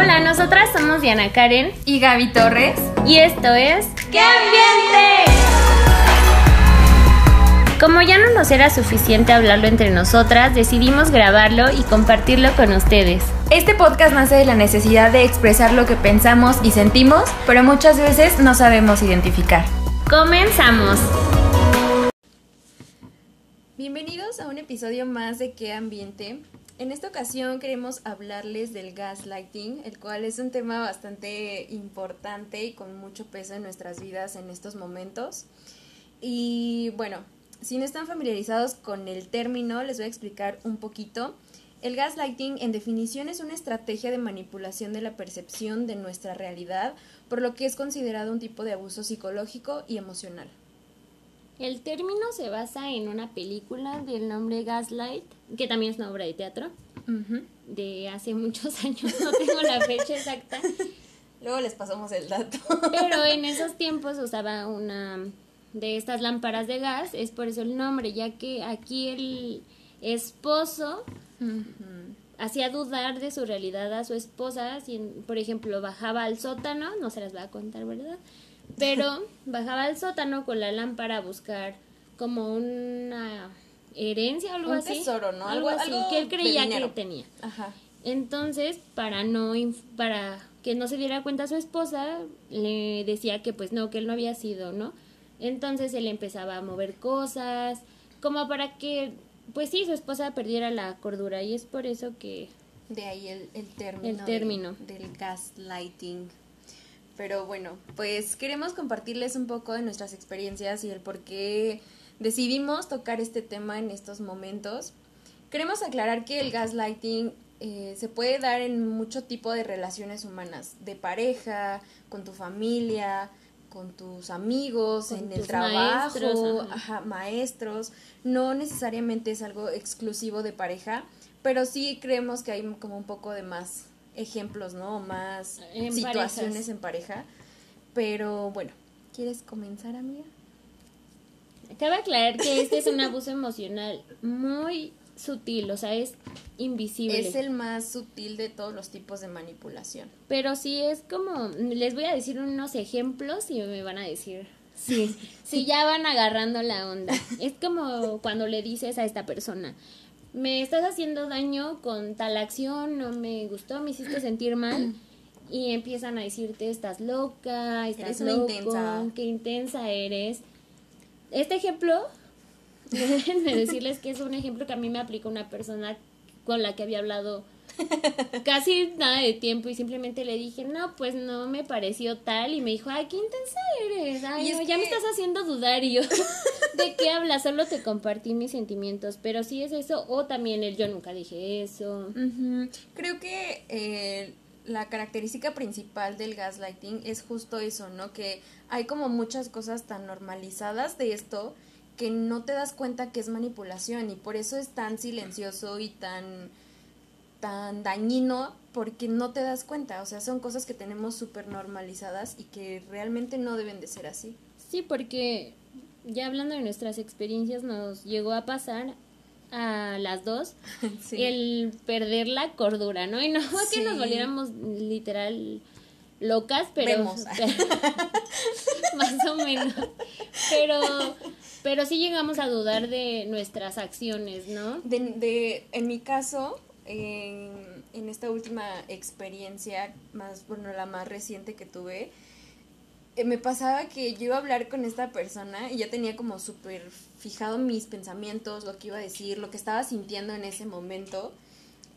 Hola, nosotras somos Diana Karen y Gaby Torres. y esto es ¡Qué ambiente! Como ya no nos era suficiente hablarlo entre nosotras, decidimos grabarlo y compartirlo con ustedes. Este podcast nace de la necesidad de expresar lo que pensamos y sentimos, pero muchas veces no sabemos identificar. ¡Comenzamos! Bienvenidos a un episodio más de ¿Qué ambiente? En esta ocasión queremos hablarles del gaslighting, el cual es un tema bastante importante y con mucho peso en nuestras vidas en estos momentos. Y bueno, si no están familiarizados con el término, les voy a explicar un poquito. El gaslighting, en definición, es una estrategia de manipulación de la percepción de nuestra realidad, por lo que es considerado un tipo de abuso psicológico y emocional. El término se basa en una película del nombre Gaslight, que también es una obra de teatro, de hace muchos años, no tengo la fecha exacta, Luego les pasamos el dato. pero en esos tiempos usaba una de estas lámparas de gas, es por eso el nombre, ya que aquí el esposo hacía dudar de su realidad a su esposa, si por ejemplo bajaba al sótano, no se las va a contar, ¿verdad? Pero bajaba al sótano con la lámpara a buscar como una herencia o algo Un así. tesoro, ¿no? Algo, Algo- así, algo que él de creía que tenía. Ajá. Entonces, para no para que no se diera cuenta su esposa, le decía que pues no, que él no había sido, ¿no? Entonces él empezaba a mover cosas, como para que pues sí, su esposa perdiera la cordura y es por eso que De ahí el, el término. El de- término. del gaslighting. Pero bueno, pues queremos compartirles un poco de nuestras experiencias y el por qué decidimos tocar este tema en estos momentos. Queremos aclarar que el gaslighting eh, se puede dar en mucho tipo de relaciones humanas, de pareja, con tu familia, con tus amigos, Con en el trabajo, maestros, ajá. ajá, maestros. No necesariamente es algo exclusivo de pareja, pero sí creemos que hay como un poco de más ejemplos, ¿no? Más En situaciones parejas. en pareja. Pero bueno, ¿quieres comenzar, amiga? Cabe aclarar que este es un abuso emocional muy sutil, o sea, es invisible. Es el más sutil de todos los tipos de manipulación. Pero sí es como, les voy a decir unos ejemplos y me van a decir sí, sí ya van agarrando la onda. Es como cuando le dices a esta persona, me estás haciendo daño con tal acción, no me gustó, me hiciste sentir mal. Y empiezan a decirte, estás loca, estás Eres loco, intensa. qué intensa eres. Este ejemplo, déjenme decirles que es un ejemplo que a mí me aplica una persona con la que había hablado casi nada de tiempo y simplemente le dije, no, pues no me pareció tal y me dijo, ay, qué intensa eres, ay, no, ya me estás haciendo dudar y yo, ¿de qué hablas? Solo te compartí mis sentimientos, pero sí es eso, o también el yo nunca dije eso. Creo que eh, la característica principal del gaslighting es justo eso, ¿no? Que hay como muchas cosas tan normalizadas de esto que no te das cuenta que es manipulación y por eso es tan silencioso y tan tan dañino porque no te das cuenta, o sea, son cosas que tenemos súper normalizadas y que realmente no deben de ser así. Sí, porque ya hablando de nuestras experiencias nos llegó a pasar a las dos Sí. el perder la cordura, ¿no? Y no fue que nos Sí. volviéramos literal locas, pero más o menos. Pero pero sí llegamos a dudar de nuestras acciones, ¿no? De, de- en mi caso, en, en esta última experiencia, más, bueno, la más reciente que tuve, me pasaba que yo iba a hablar con esta persona y ya tenía como súper fijado mis pensamientos, lo que iba a decir, lo que estaba sintiendo en ese momento.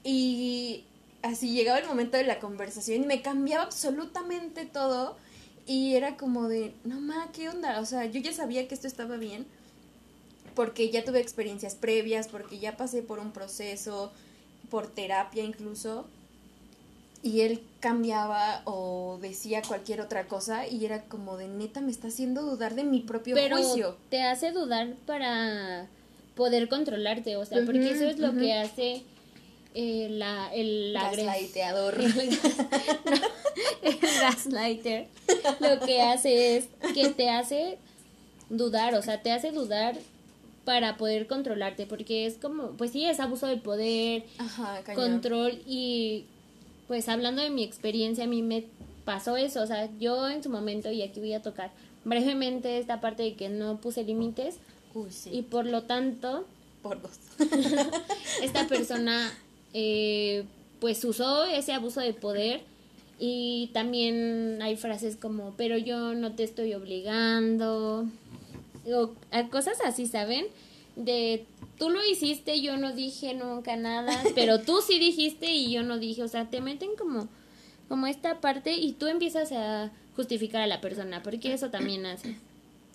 Y así llegaba el momento de la conversación y me cambiaba absolutamente todo. Y era como de, no ma, ¿qué onda? O sea, yo ya sabía que esto estaba bien porque ya tuve experiencias previas, porque ya pasé por un proceso, por terapia incluso, y él cambiaba o decía cualquier otra cosa y era como de neta me está haciendo dudar de mi propio Pero juicio. te hace dudar para poder controlarte, o sea, porque eso es lo que hace eh, la, el Gaslighteador. el, no, el gaslighter lo que hace es que te hace dudar, o sea, te hace dudar para poder controlarte, porque es como, pues sí, es abuso de poder, Ajá, control y pues hablando de mi experiencia, a mí me pasó eso, o sea, yo en su momento, y aquí voy a tocar brevemente esta parte de que no puse límites, y por lo tanto, por dos, esta persona eh, pues usó ese abuso de poder y también hay frases como, pero yo no te estoy obligando, o a cosas así, ¿saben? De tú lo hiciste, yo no dije nunca nada, pero tú sí dijiste y yo no dije, o sea, te meten como como esta parte y tú empiezas a justificar a la persona, porque eso también hace.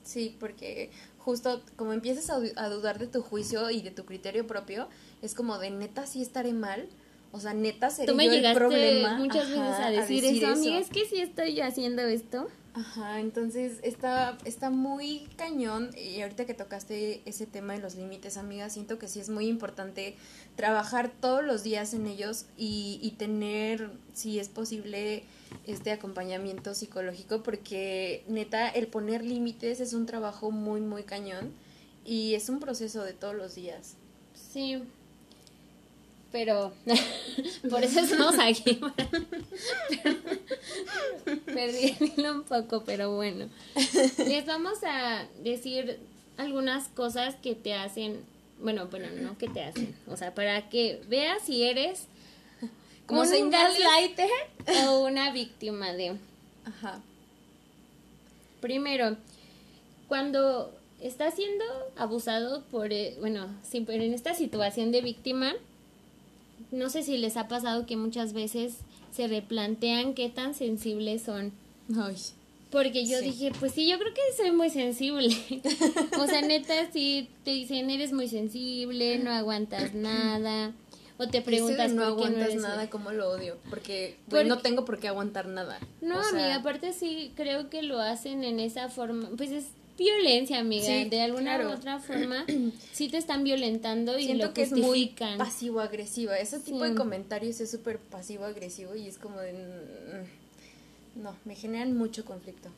Sí, porque justo como empiezas a, dudar de tu juicio y de tu criterio propio, es como de neta sí estaré mal, o sea, neta sería Tú me llegaste muchas veces a decir, eso, amiga, es que sí estoy haciendo esto. Ajá, entonces está, está muy cañón y ahorita que tocaste ese tema de los límites, amiga, siento que sí es muy importante trabajar todos los días en ellos y, y tener, si es posible, este acompañamiento psicológico porque neta, el poner límites es un trabajo muy, muy cañón y es un proceso de todos los días. Sí, pero por eso estamos aquí. Perdí un poco, pero bueno. Les vamos a decir algunas cosas que te hacen, bueno, bueno, no que te hacen, o sea, para que veas si eres como un gaslighter o una víctima de. Ajá. Primero, cuando estás siendo abusado por, eh, bueno, pero en esta situación de víctima, no sé si les ha pasado que muchas veces se replantean qué tan sensibles son. Ay. Porque yo dije, pues sí, yo creo que soy muy sensible. o sea, neta, si te dicen, eres muy sensible, no aguantas nada. O te preguntas no aguantas nada, como lo odio. Porque, no tengo por qué aguantar nada. No, amiga, aparte sí creo que lo hacen en esa forma. Pues es violencia, amiga. de alguna u otra forma, sí te están violentando y Siento lo que es muy pasivo-agresiva. Ese tipo de comentarios es súper pasivo-agresivo y es como de... Mm, no, me generan mucho conflicto.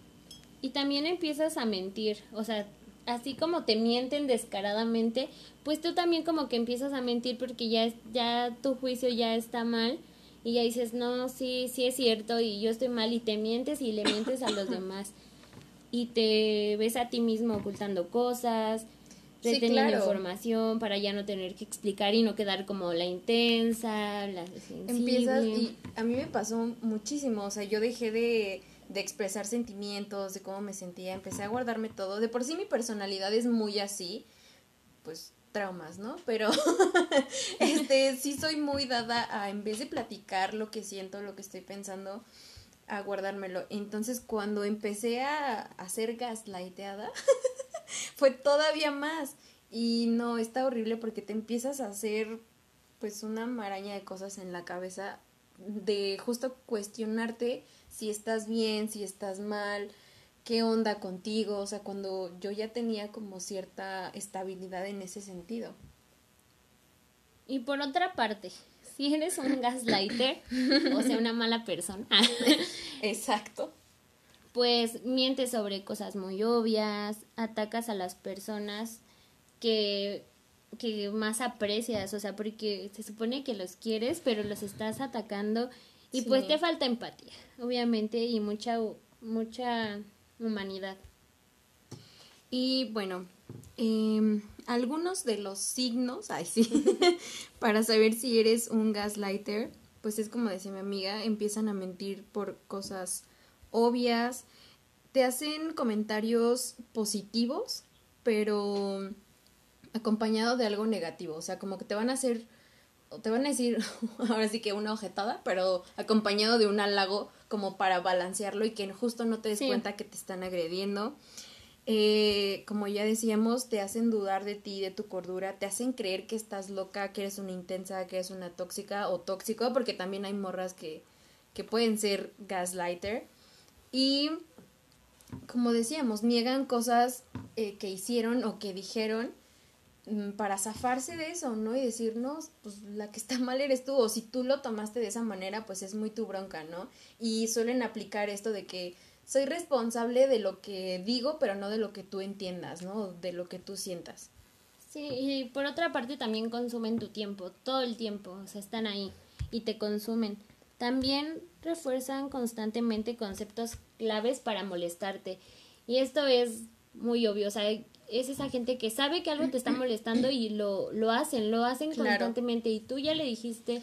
Y también empiezas a mentir, o sea, así como te mienten descaradamente, pues tú también como que empiezas a mentir porque ya, ya tu juicio ya está mal y ya dices, no, sí, sí es cierto y yo estoy mal y te mientes y le mientes a los demás y te ves a ti mismo ocultando cosas, reteniendo información para ya no tener que explicar y no quedar como la intensa, la sensible. Empiezas y a mí me pasó muchísimo, o sea, yo dejé de, de expresar sentimientos, de cómo me sentía, empecé a guardarme todo. De por sí mi personalidad es muy así, pues traumas, ¿no? Pero este sí soy muy dada a en vez de platicar lo que siento, lo que estoy pensando, a guardármelo. Entonces cuando empecé a hacer gaslighteada, fue todavía más. Y no, está horrible porque te empiezas a hacer pues una maraña de cosas en la cabeza de justo cuestionarte si estás bien, si estás mal, qué onda contigo, o sea, cuando yo ya tenía como cierta estabilidad en ese sentido. Y por otra parte, si eres un gaslighter, o sea, una mala persona. Exacto. Pues mientes sobre cosas muy obvias, atacas a las personas que, que más aprecias, o sea, porque se supone que los quieres, pero los estás atacando y pues te falta empatía, obviamente, y mucha, mucha humanidad. Y bueno, eh, algunos de los signos, ay sí, para saber si eres un gaslighter, pues es como decía mi amiga, empiezan a mentir por cosas obvias, te hacen comentarios positivos, pero acompañado de algo negativo, o sea, como que te van a hacer, te van a decir, ahora sí que una ojetada, pero acompañado de un halago como para balancearlo y que justo no te des cuenta que te están agrediendo eh, como ya decíamos, te hacen dudar de ti, de tu cordura, te hacen creer que estás loca, que eres una intensa, que eres una tóxica o tóxico, porque también hay morras que, que pueden ser gaslighter. Y como decíamos, niegan cosas eh, que hicieron o que dijeron mm, para zafarse de eso, ¿no? Y decir, no, pues la que está mal eres tú, o si tú lo tomaste de esa manera, pues es muy tu bronca, ¿no? Y suelen aplicar esto de que soy responsable de lo que digo, pero no de lo que tú entiendas, ¿no? De lo que tú sientas. Sí, y por otra parte también consumen tu tiempo, todo el tiempo, o sea, están ahí y te consumen. también refuerzan constantemente conceptos claves para molestarte. Y esto es muy obvio, o sea, es esa gente que sabe que algo te está molestando y lo, lo hacen, lo hacen constantemente y tú ya le dijiste,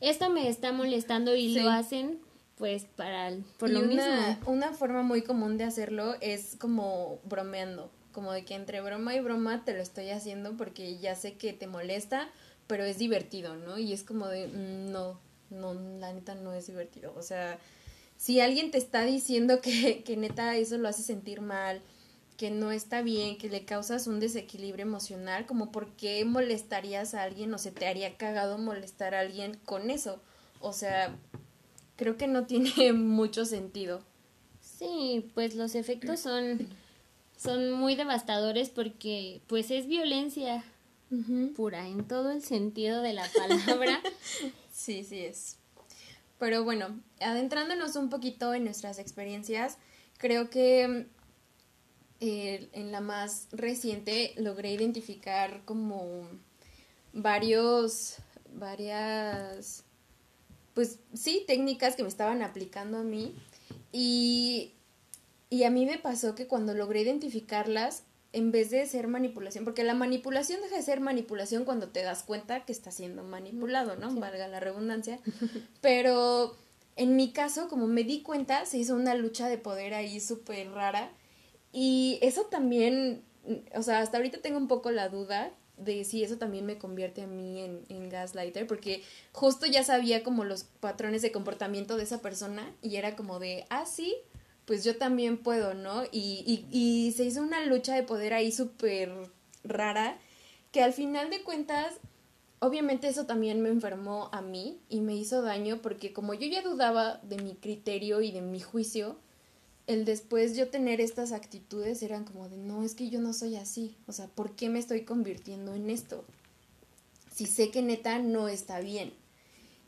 esto me está molestando y lo hacen pues para por lo una, mismo. Una forma muy común de hacerlo es como bromeando, como de que entre broma y broma te lo estoy haciendo porque ya sé que te molesta, pero es divertido, ¿no? Y es como de, mm, no, no, la neta no es divertido. O sea, si alguien te está diciendo que, que neta eso lo hace sentir mal, que no está bien, que le causas un desequilibrio emocional, como por qué molestarías a alguien o se te haría cagado molestar a alguien con eso. O sea, creo que no tiene mucho sentido. Sí, pues los efectos son, son muy devastadores porque pues es violencia pura en todo el sentido de la palabra. sí, sí es. Pero bueno, adentrándonos un poquito en nuestras experiencias, creo que eh, en la más reciente logré identificar como varios, varias, pues sí, técnicas que me estaban aplicando a mí. Y, y a mí me pasó que cuando logré identificarlas, en vez de ser manipulación, porque la manipulación deja de ser manipulación cuando te das cuenta que está siendo manipulado, ¿no? Valga la redundancia. Pero en mi caso, como me di cuenta, se hizo una lucha de poder ahí súper rara y eso también, o sea, hasta ahorita tengo un poco la duda de si eso también me convierte a mí en, gaslighter, porque justo ya sabía como los patrones de comportamiento de esa persona y era como de, ah, sí, pues yo también puedo, ¿no? Y, y, y se hizo una lucha de poder ahí súper rara, que al final de cuentas, obviamente eso también me enfermó a mí y me hizo daño, porque como yo ya dudaba de mi criterio y de mi juicio, el después yo tener estas actitudes eran como de, no, es que yo no soy así, o sea, ¿por qué me estoy convirtiendo en esto? Si sé que neta no está bien.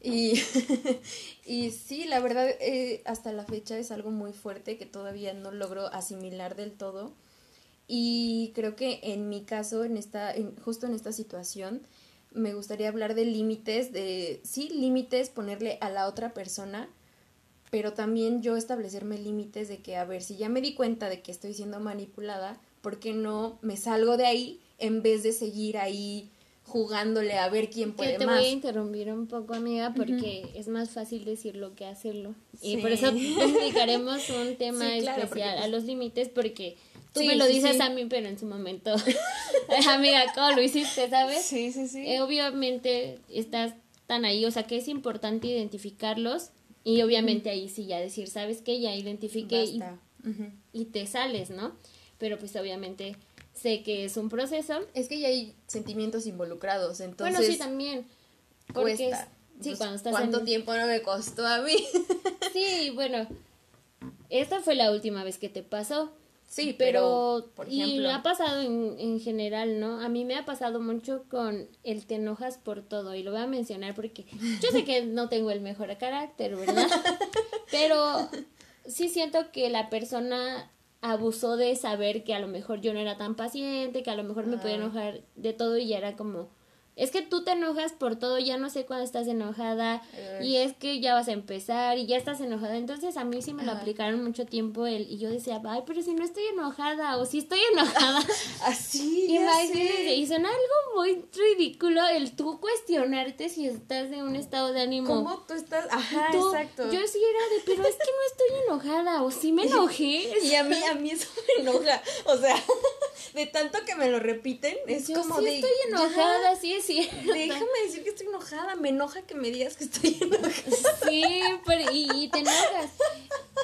Y, y sí, la verdad, eh, hasta la fecha es algo muy fuerte que todavía no logro asimilar del todo. Y creo que en mi caso, en esta, en, justo en esta situación, me gustaría hablar de límites, de, sí, límites, ponerle a la otra persona, pero también yo establecerme límites de que, a ver, si ya me di cuenta de que estoy siendo manipulada, ¿por qué no me salgo de ahí en vez de seguir ahí jugándole a ver quién puede más? te voy a interrumpir un poco, amiga, porque es más fácil decirlo que hacerlo. Y por eso dedicaremos un tema especial a pues los límites, porque tú me lo dices a mí, pero en su momento, amiga, ¿cómo lo hiciste, sabes? Sí, sí, sí. Eh, obviamente estás tan ahí, o sea que es importante identificarlos y obviamente ahí sí ya decir, ¿sabes qué? Ya identifiqué y, y, te sales, ¿no? Pero pues obviamente sé que es un proceso. Es que ya hay sentimientos involucrados, entonces... Bueno, sí, también. cuesta. sí, pues, cuando estás ¿Cuánto tiempo no me costó a mí? sí, bueno, esta fue la última vez que te pasó. Sí, pero, por ejemplo... Y ha pasado en, en general, ¿no? A mí me ha pasado mucho con el te enojas por todo y lo voy a mencionar porque yo sé que no tengo el mejor carácter, ¿verdad? pero sí siento que la persona abusó de saber que a lo mejor yo no era tan paciente, que a lo mejor me podía ah. enojar de todo y ya era como es que tú te enojas por todo, ya no sé cuándo estás enojada y es que ya vas a empezar y ya estás enojada. Entonces a mí sí me lo aplicaron mucho tiempo el, y yo decía, ay, pero si no estoy enojada o si estoy enojada. Así. Imagínate, y suena algo muy ridículo el tú cuestionarte si estás en un estado de ánimo. ¿Cómo tú estás? Ajá, exacto. Yo sí era de, pero es que no estoy enojada o sí me enojé. y a mí, a mí eso me enoja. O sea, de tanto que me lo repiten, es como sí de... estoy enojada, sí sí. Déjame decir que estoy enojada. Me enoja que me digas que estoy enojada. Sí, pero, y, te enojas.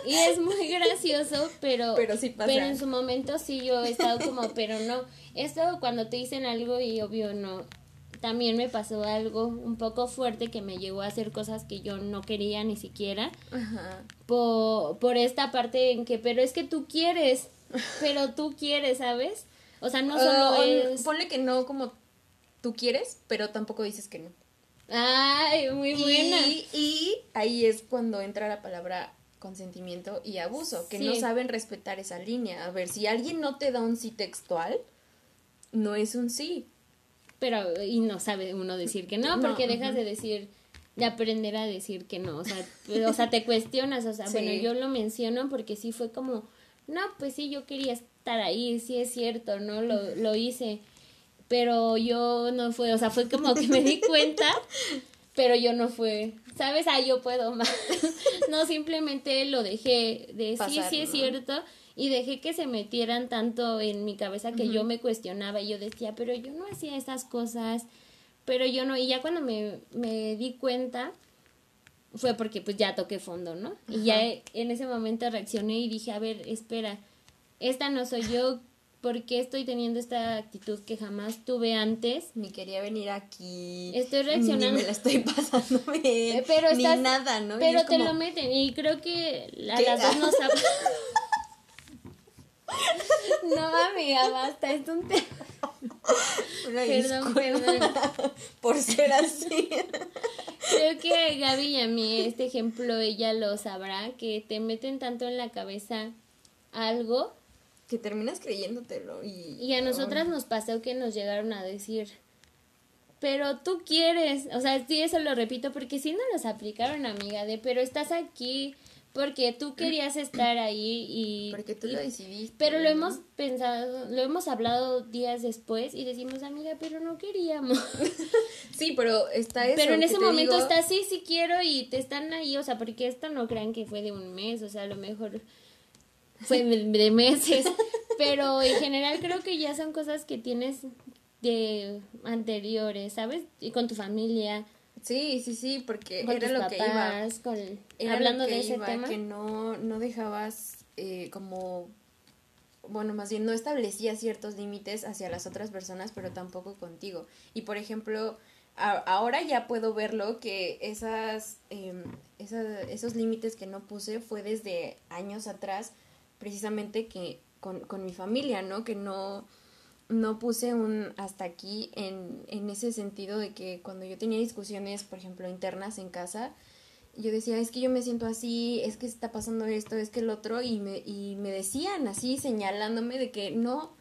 Y es muy gracioso, pero, pero, sí pasa. pero en su momento sí yo he estado como, pero no. Esto cuando te dicen algo y obvio no. También me pasó algo un poco fuerte que me llevó a hacer cosas que yo no quería ni siquiera. Ajá. Por, por esta parte en que, pero es que tú quieres, pero tú quieres, ¿sabes? O sea, no solo es... Ponle que no como tú quieres, pero tampoco dices que no. Ay, muy buena. Y, ahí es cuando entra la palabra consentimiento y abuso, que no saben respetar esa línea. A ver, si alguien no te da un sí textual, no es un sí. Pero, y no sabe uno decir que no, porque dejas de decir, de aprender a decir que no, o sea, o sea, te cuestionas, o sea, bueno, yo lo menciono porque sí fue como, no, pues sí, yo quería estar ahí, sí es cierto, ¿no? Lo, lo hice, pero yo no fue, o sea, fue como que me di cuenta, pero yo no fue, ¿sabes? Ah, yo puedo más. no, simplemente lo dejé de sí, sí es cierto, y dejé que se metieran tanto en mi cabeza que yo me cuestionaba y yo decía, pero yo no hacía esas cosas, pero yo no, y ya cuando me, me di cuenta, fue porque pues ya toqué fondo, ¿no? Y ya en ese momento reaccioné y dije, a ver, espera, esta no soy yo, ¿por qué estoy teniendo esta actitud que jamás tuve antes? Ni quería venir aquí. Estoy reaccionando. Ni me la estoy pasando bien. Pero ni nada, ¿no? Pero te lo meten y creo que a las dos nos. No, amiga, basta, es un tema. perdón, perdón. Por ser así. Creo que Gaby y a mí este ejemplo ella lo sabrá, que te meten tanto en la cabeza algo que terminas creyéndotelo y... Y a nosotras nos pasó que nos llegaron a decir, pero tú quieres, o sea, sí, eso lo repito porque sí nos aplicaron, amiga, de, pero estás aquí porque tú querías estar ahí y... Porque tú lo decidiste. Pero lo hemos pensado, lo hemos hablado días después y decimos, amiga, pero no queríamos. sí, pero está eso. Pero en ese momento está, sí, sí quiero y te están ahí, o sea, porque esto no crean que fue de un mes, o sea, a lo mejor fue de meses, pero en general creo que ya son cosas que tienes de anteriores, ¿sabes? Y con tu familia. Sí, sí, sí, porque era lo que iba. hablando de ese tema. Que no, no dejabas eh, como, bueno, más bien no establecías ciertos límites hacia las otras personas, pero tampoco contigo. Y por ejemplo, ahora ya puedo verlo que esas, eh, esos límites que no puse fue desde años atrás precisamente que con, con mi familia, ¿no? Que no, no puse un hasta aquí en, en ese sentido de que cuando yo tenía discusiones, por ejemplo, internas en casa, yo decía, es que yo me siento así, es que está pasando esto, es que el otro, y me, y me decían así, señalándome de que no,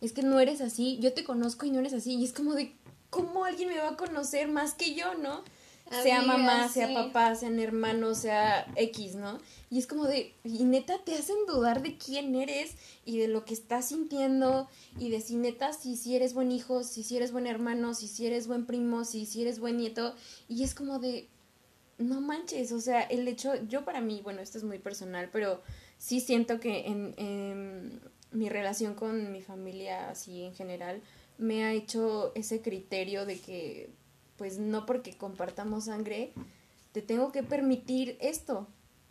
es que no eres así, yo te conozco y no eres así, y es como de, ¿cómo alguien me va a conocer más que yo, no? Sea mamá, sea papá, sean hermanos, sea X, ¿no? Y es como de, y neta te hacen dudar de quién eres y de lo que estás sintiendo y de si neta, si, si eres buen hijo, si, si eres buen hermano, si, si eres buen primo, si, si eres buen nieto. Y es como de, no manches, o sea, el hecho, yo para mí, bueno, esto es muy personal, pero sí siento que en, en mi relación con mi familia, así en general, me ha hecho ese criterio de que pues no porque compartamos sangre, te tengo que permitir esto,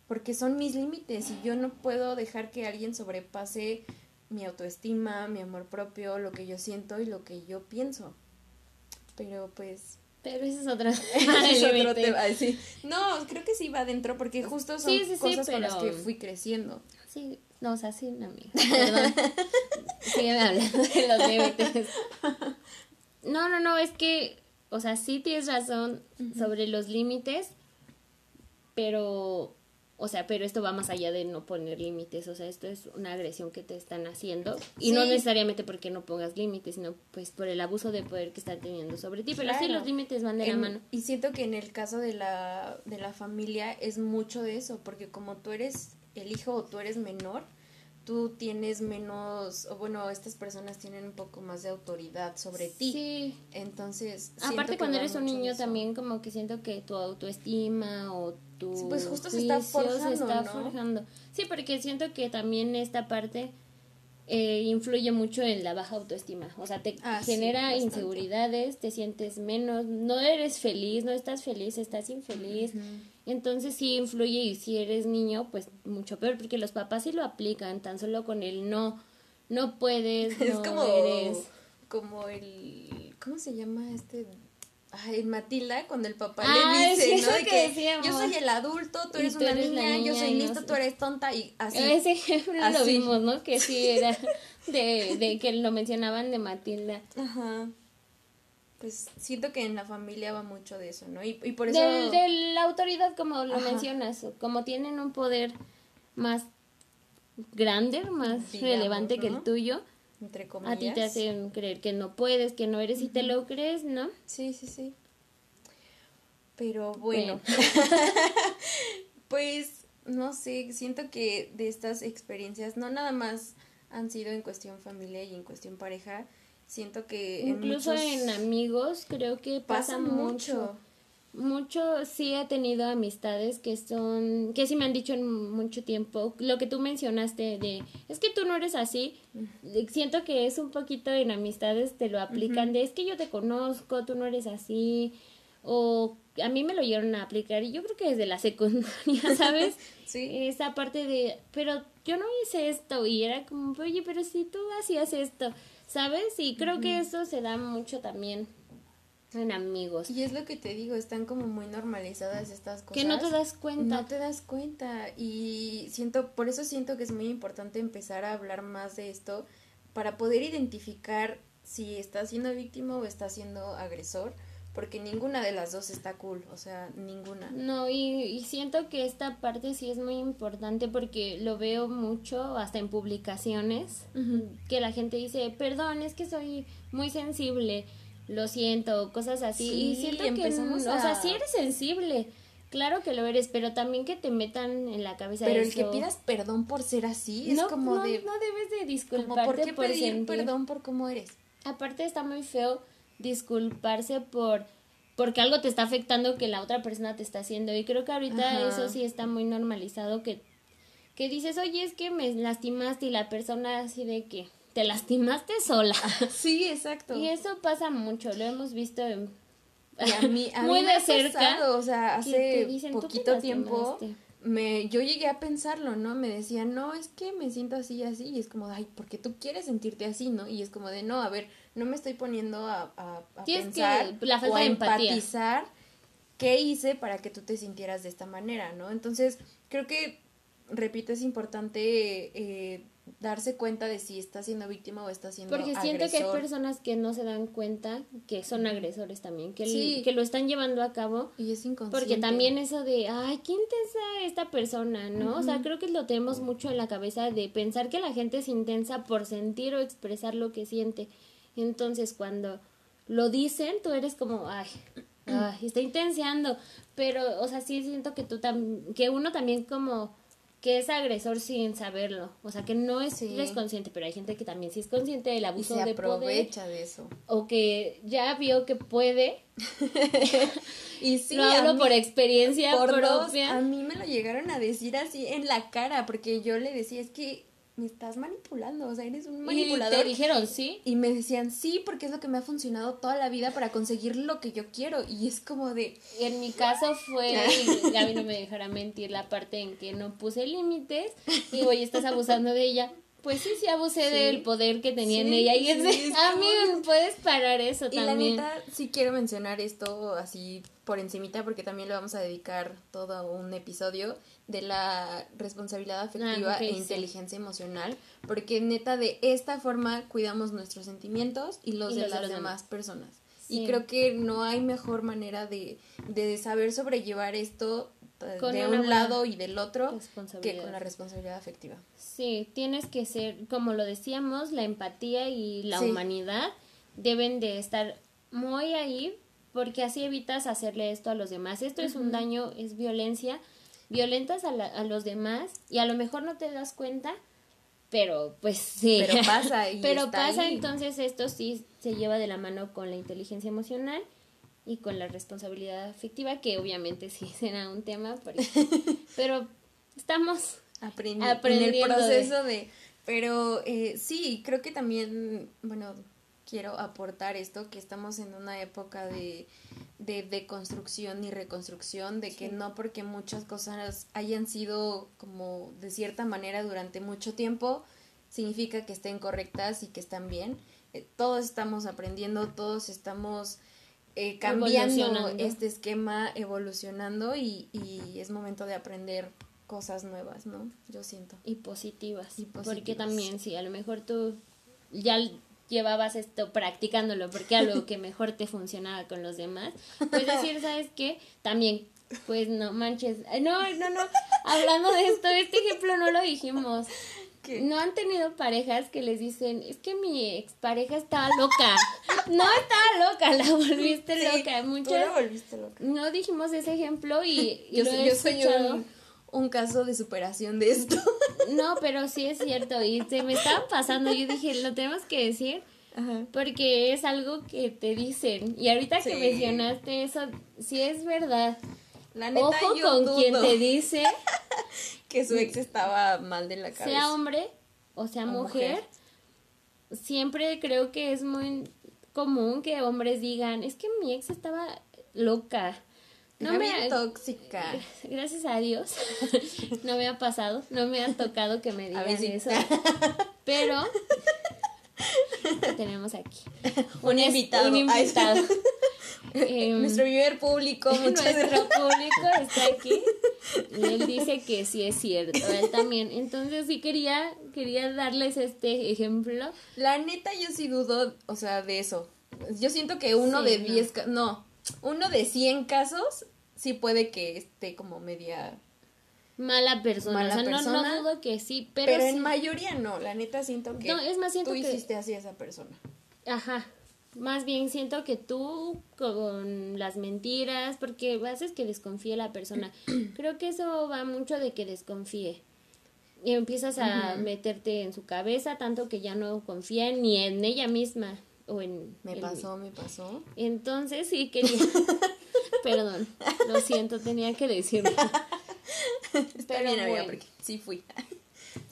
porque son mis límites y yo no puedo dejar que alguien sobrepase mi autoestima, mi amor propio, lo que yo siento y lo que yo pienso. Pero pues... Pero ese es otro, es otro tema. Sí. No, creo que sí va adentro porque justo son cosas con las que fui creciendo. Sí, no, o sea, sí, no, amiga. Perdón. Sígueme hablando de los límites. No, no, no, es que o sea, sí tienes razón sobre los límites, pero, o sea, pero esto va más allá de no poner límites, o sea, esto es una agresión que te están haciendo. Y no necesariamente porque no pongas límites, sino pues por el abuso de poder que están teniendo sobre ti, pero sí los límites van de la mano. Y siento que en el caso de la, de la familia es mucho de eso, porque como tú eres el hijo o tú eres menor, tú tienes menos, o bueno, estas personas tienen un poco más de autoridad sobre ti. Sí. Entonces, aparte cuando eres un niño también como que siento que tu autoestima o tu pues justo se está forjando, se está forjando. Sí, porque siento que también esta parte eh, influye mucho en la baja autoestima. O sea, te ah, genera inseguridades, te sientes menos, no eres feliz, no estás feliz, estás infeliz. Entonces sí influye y si eres niño, pues mucho peor, porque los papás sí lo aplican, tan solo con el no, no puedes, es como, eres. Como el, ¿cómo se llama este? Ay, Matilda, cuando el papá le dice, ¿no? que, yo soy el adulto, tú eres una niña, yo soy listo, tú eres tonta y así. Ese ejemplo lo vimos, ¿no? Que sí era de, de que lo mencionaban de Matilda. Ajá. Pues siento que en la familia va mucho de eso, ¿no? Y, y por eso... De, la autoridad, como lo mencionas, como tienen un poder más grande, más relevante que el tuyo, entre comillas. A ti te hacen creer que no puedes, que no eres y te lo crees, ¿no? Sí, sí, sí. Pero bueno, pues no sé, siento que de estas experiencias no nada más han sido en cuestión familia y en cuestión pareja, siento que incluso en, amigos creo que pasa, mucho. mucho. Sí he tenido amistades que son que sí me han dicho en mucho tiempo lo que tú mencionaste de es que tú no eres así siento que es un poquito en amistades te lo aplican de es que yo te conozco tú no eres así o a mí me lo llegaron a aplicar y yo creo que desde la secundaria sabes sí. Esa parte de pero yo no hice esto y era como oye pero si tú hacías esto ¿sabes? Y creo que eso se da mucho también en amigos. Y es lo que te digo, están como muy normalizadas estas cosas. Que no te das cuenta. No te das cuenta. Y siento, por eso siento que es muy importante empezar a hablar más de esto para poder identificar si está siendo víctima o está siendo agresor porque ninguna de las dos está cool, o sea, ninguna. No, y, siento que esta parte sí es muy importante porque lo veo mucho hasta en publicaciones, que la gente dice, perdón, es que soy muy sensible, lo siento, cosas así, y siento que, o sea, sí eres sensible, Claro que lo eres, pero también que te metan en la cabeza Pero el que pidas perdón por ser así es como de... No debes de disculparte ¿por qué pedir perdón por cómo eres? Aparte está muy feo disculparse por porque algo te está afectando que la otra persona te está haciendo. Y creo que ahorita eso sí está muy normalizado que que dices, "Oye, es que me lastimaste" y la persona así de que te lastimaste sola. Sí, exacto. Y eso pasa mucho, lo hemos visto a mí, muy de cerca. o sea, hace poquito tiempo me, yo llegué a pensarlo, ¿no? Me decían, no, es que me siento así y así, y es como, ay, porque tú quieres sentirte así, ¿no? Y es como de, no, a ver, no me estoy poniendo a, a, pensar la falta o a de empatizar qué hice para que tú te sintieras de esta manera, ¿no? Entonces, creo que, repito, es importante eh, darse cuenta de si está siendo víctima o está siendo Porque siento que hay personas que no se dan cuenta que son agresores también, que, que lo están llevando a cabo. Y es inconsciente. Porque también eso de, ay, ¿qué intensa esta persona? ¿No? O sea, creo que lo tenemos mucho en la cabeza de pensar que la gente es intensa por sentir o expresar lo que siente. Entonces, cuando lo dicen, tú eres como, ay, ay está intensiando. Pero, o sea, sí siento que tú también, que uno también como que es agresor sin saberlo, o sea, que no es, consciente, pero hay gente que también sí es consciente del abuso y se aprovecha de eso. O que ya vio que puede. y sí, lo hablo por experiencia por propia. a mí me lo llegaron a decir así en la cara, porque yo le decía, es que me estás manipulando, o sea, eres un manipulador. Y te dijeron, sí. Y me decían, sí, porque es lo que me ha funcionado toda la vida para conseguir lo que yo quiero. Y es como de... En mi caso fue, y Gaby no me dejará mentir, la parte en que no puse límites y oye, estás abusando de ella. Pues sí, sí abusé del poder que tenía en ella. Y es de, a mí puedes parar eso y también. Y la neta, sí quiero mencionar esto así por encimita porque también le vamos a dedicar todo un episodio de la responsabilidad afectiva ah, e inteligencia emocional, porque neta de esta forma cuidamos nuestros sentimientos y los de las demás personas. Y creo que no hay mejor manera de, de saber sobrellevar esto de un lado y del otro que con la responsabilidad afectiva. Sí, tienes que ser, como lo decíamos, la empatía y la humanidad deben de estar muy ahí porque así evitas hacerle esto a los demás. Esto es un daño, es violencia, violentas a, a los demás y a lo mejor no te das cuenta, pero pues sí. Pero pasa. Y pero pasa, entonces esto sí se lleva de la mano con la inteligencia emocional y con la responsabilidad afectiva, que obviamente sí será un tema, pero estamos aprendiendo, en el proceso de... Pero eh, sí, creo que también, bueno, quiero aportar esto, que estamos en una época de, de, construcción y reconstrucción, de que no porque muchas cosas hayan sido como de cierta manera durante mucho tiempo, significa que estén correctas y que están bien. Eh, todos estamos aprendiendo, todos estamos eh, cambiando este esquema, evolucionando y, y es momento de aprender cosas nuevas, ¿no? Yo siento. Y positivas. Y positivas. Porque también, sí, a lo mejor tú ya llevabas esto practicándolo porque algo que mejor te funcionaba con los demás, pues decir, ¿sabes qué? También, pues no manches, no, no, no, hablando de esto, este ejemplo no lo dijimos. ¿No han tenido parejas que les dicen, es que mi expareja estaba loca? No estaba loca, la volviste Sí, loca. tú Muchas. la volviste loca. No dijimos ese ejemplo y, y Yo, lo he yo escuchado. un, un caso de superación de esto. No, pero sí es cierto. Y se me estaba pasando. Yo dije, lo tenemos que decir Ajá. porque es algo que te dicen. Y ahorita que mencionaste eso, sí es verdad. La neta, Ojo yo con dudo quien te dice, que su ex estaba mal de la cabeza. sea hombre o sea O mujer, mujer. siempre creo que es muy común que hombres digan, es que mi ex estaba loca. No Era me bien tóxica. Gracias a Dios. no me ha pasado, no me ha tocado que me digan eso. Pero ¿qué tenemos aquí? Un invitado. Un invitado. Em, Nuestro primer público, nuestro gracias. público está aquí y él dice que sí es cierto, él también. Entonces sí quería quería darles este ejemplo. La neta, yo sí dudo, o sea, de eso. Yo siento que uno Sí, de no. 10, ca- no, uno de 100 casos sí puede que esté como media... Mala persona, Mala o sea, no- persona, no, dudo que sí, pero, Pero, en mayoría no, la neta siento que No, es más, siento tú que- hiciste así a esa persona. Ajá. Más bien siento que tú con las mentiras, porque haces que desconfíe la persona. Creo que eso va mucho de que desconfíe. Y empiezas a meterte en su cabeza tanto que ya no confía ni en ella misma o en Me en- pasó, me pasó. Entonces sí quería. Perdón, lo siento, tenía que decirlo. Está Pero bien, amiga, bueno. porque sí fui.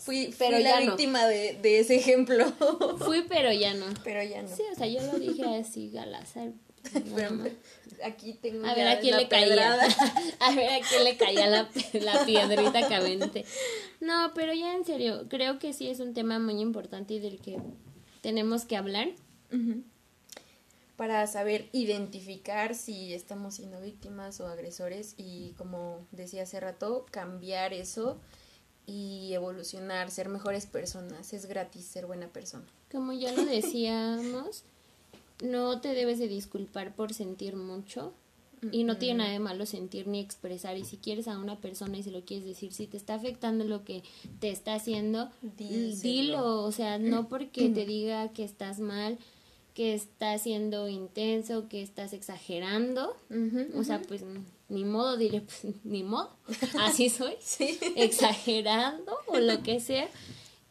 Fui, Pero fui la no. víctima de, de ese ejemplo. Fui, pero ya no. Pero ya no. Sí, o sea, yo lo dije así, galazar. Pero aquí tengo A ver a quién le caía. A ver a quién le caía la, la piedrita caliente. No, pero ya en serio, creo que sí es un tema muy importante y del que tenemos que hablar. Para saber identificar si estamos siendo víctimas o agresores y como decía hace rato, cambiar eso y evolucionar, ser mejores personas. Es gratis ser buena persona. Como ya lo decíamos, no te debes de disculpar por sentir mucho. Y no tiene nada de malo sentir ni expresar. Y si quieres a una persona y se lo quieres decir, si te está afectando lo que te está haciendo, Díselo. dilo. O sea, no porque te diga que estás mal, que estás siendo intenso, que estás exagerando. O sea, pues ni modo, diré, pues ni modo. Así soy. Sí. Exagerando o lo que sea.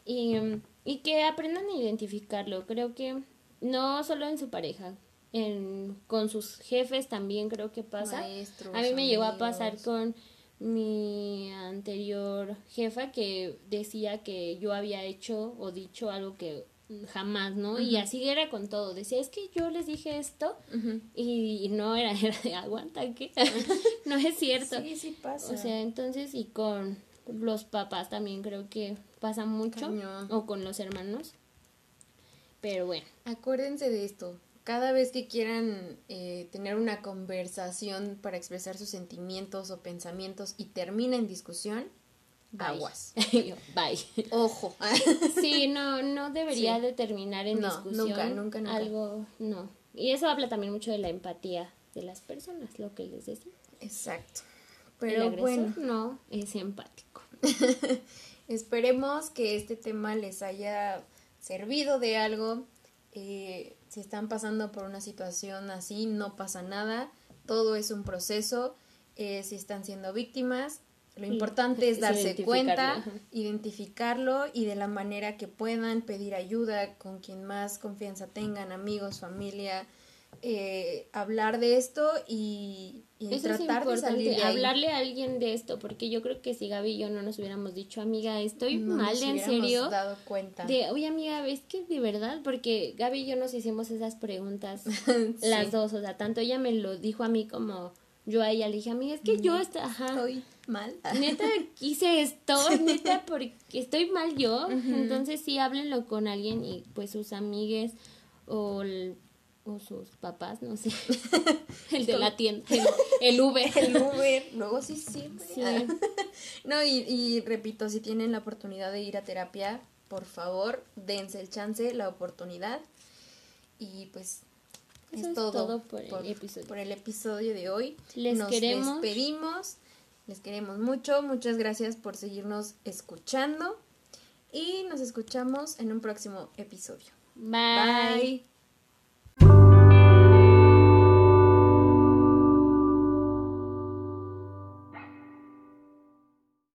Y, y que aprendan a identificarlo. Creo que no solo en su pareja, en, con sus jefes también creo que pasa. Maestros, a mí me llegó a amigos. pasar con mi anterior jefa que decía que yo había hecho o dicho algo que jamás, ¿no? Y así era con todo. Decía, es que yo les dije esto y, y no era, era de aguanta, ¿qué? no es cierto. Sí, sí pasa. O sea, entonces y con los papás también creo que pasa mucho Cañón. o con los hermanos. Pero bueno, Acuérdense de esto. Cada vez que quieran eh, tener una conversación para expresar sus sentimientos o pensamientos y termina en discusión, bye. aguas. Bye. Ojo. Sí, no no debería Sí. de terminar en No, discusión nunca, nunca, nunca. algo, no. Y eso habla también mucho de la empatía de las personas, lo que les decía. Exacto. Pero bueno, no es empático. esperemos que este tema les haya servido de algo. Eh, si están pasando por una situación así, no pasa nada. Todo es un proceso. Eh, si están siendo víctimas, lo importante es es darse identificarlo, cuenta, ajá. identificarlo y de la manera que puedan pedir ayuda con quien más confianza tengan, amigos, familia, eh, hablar de esto y, y Eso es tratar de salir de ahí. hablarle a alguien de esto, porque yo creo que si Gaby y yo no nos hubiéramos dicho, amiga, estoy No mal, nos en serio. dado cuenta. De, oye, amiga, ¿ves que de verdad? Porque Gaby y yo nos hicimos esas preguntas, Sí. las dos, o sea, tanto ella me lo dijo a mí como yo a ella le dije, amiga, es que yo, ajá, Estoy mal. neta quise esto, neta porque estoy mal yo, entonces sí, háblenlo con alguien y pues sus amigues o, el- o sus papás, no sé, el de la tienda, el, el Uber. El Uber, luego sí sirve. Sí. No, y, y repito, si tienen la oportunidad de ir a terapia, por favor, dense el chance, la oportunidad. Y pues Eso es es todo, todo por el episodio. por el episodio de hoy. Les Nos queremos. despedimos. Les queremos mucho. Muchas gracias por seguirnos escuchando. Y nos escuchamos en un próximo episodio. Bye. Bye.